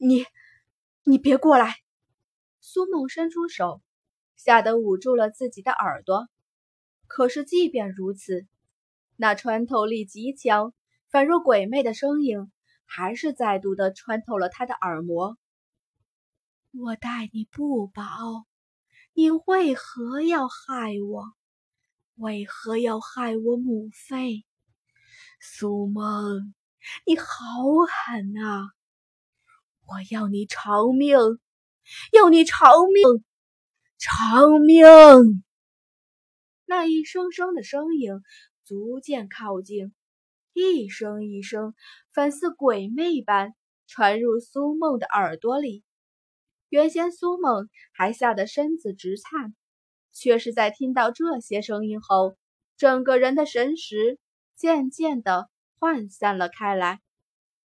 你，你别过来！苏梦伸出手，吓得捂住了自己的耳朵。可是即便如此，那穿透力极强、宛若鬼魅的声音，还是再度的穿透了他的耳膜。我待你不薄，你为何要害我？为何要害我母妃？苏梦，你好狠啊！我要你偿命，要你偿命，偿命！那一声声的声音逐渐靠近，一声一声，反似鬼魅般传入苏梦的耳朵里。原先苏梦还吓得身子直颤，却是在听到这些声音后，整个人的神识渐渐的涣散了开来，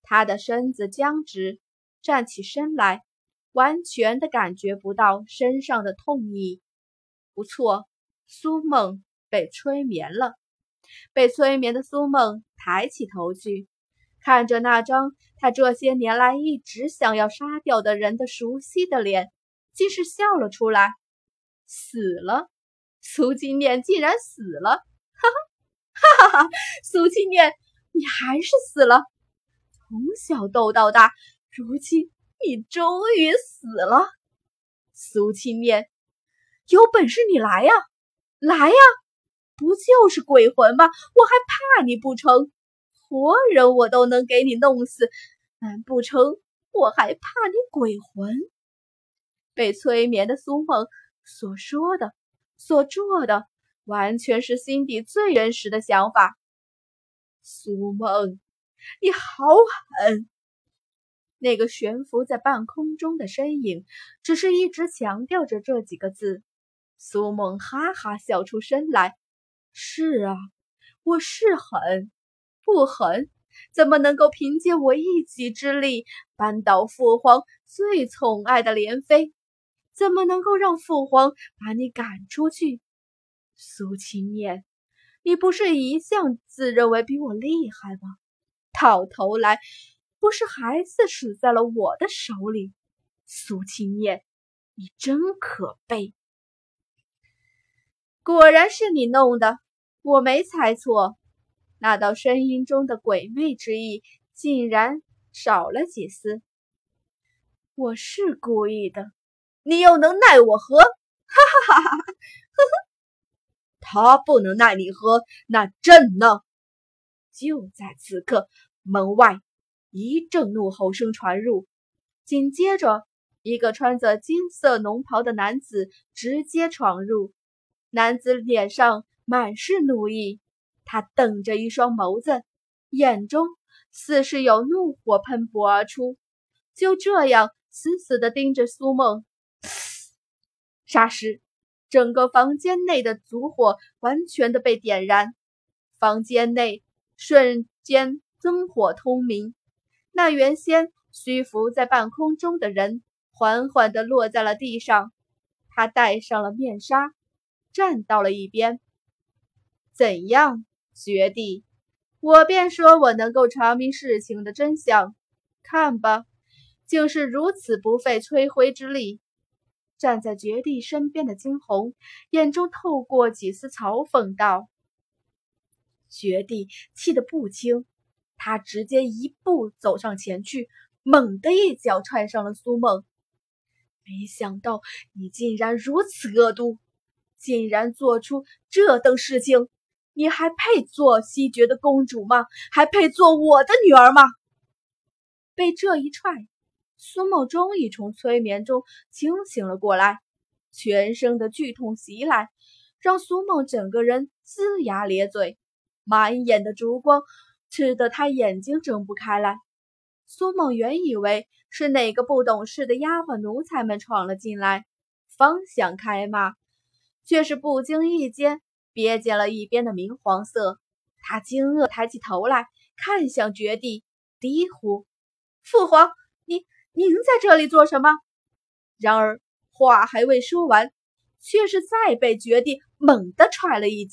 他的身子僵直。站起身来，完全的感觉不到身上的痛意。不错，苏梦被催眠了。被催眠的苏梦抬起头去，看着那张他这些年来一直想要杀掉的人的熟悉的脸，竟是笑了出来。死了，苏金念竟然死了！哈哈，哈哈哈！苏金念，你还是死了。从小斗到大。如今你终于死了，苏青念，有本事你来呀，来呀！不就是鬼魂吗？我还怕你不成？活人我都能给你弄死，难不成我还怕你鬼魂？被催眠的苏梦所说的、所做的，完全是心底最原始的想法。苏梦，你好狠！那个悬浮在半空中的身影，只是一直强调着这几个字。苏梦哈哈笑出声来：“是啊，我是狠，不狠，怎么能够凭借我一己之力扳倒父皇最宠爱的莲妃？怎么能够让父皇把你赶出去？苏青念，你不是一向自认为比我厉害吗？到头来……”不是孩子死在了我的手里，苏青念，你真可悲。果然是你弄的，我没猜错。那道声音中的鬼魅之意竟然少了几丝。我是故意的，你又能奈我何？哈哈哈哈哈！呵呵，他不能奈你何，那朕呢？就在此刻，门外。一阵怒吼声传入，紧接着，一个穿着金色龙袍的男子直接闯入。男子脸上满是怒意，他瞪着一双眸子，眼中似是有怒火喷薄而出，就这样死死地盯着苏梦。霎时，整个房间内的烛火完全的被点燃，房间内瞬间灯火通明。那原先虚浮在半空中的人，缓缓地落在了地上。他戴上了面纱，站到了一边。怎样，绝地？我便说我能够查明事情的真相。看吧，竟是如此不费吹灰之力。站在绝地身边的惊鸿，眼中透过几丝嘲讽道：“绝地气得不轻。”他直接一步走上前去，猛地一脚踹上了苏梦。没想到你竟然如此恶毒，竟然做出这等事情！你还配做西决的公主吗？还配做我的女儿吗？被这一踹，苏梦终于从催眠中清醒了过来，全身的剧痛袭来，让苏梦整个人龇牙咧嘴，满眼的烛光。吃得他眼睛睁不开来。苏梦原以为是哪个不懂事的丫鬟奴才们闯了进来，方想开骂，却是不经意间瞥见了一边的明黄色。他惊愕抬起头来看向绝地，低呼：“父皇，您您在这里做什么？”然而话还未说完，却是再被绝地猛地踹了一脚。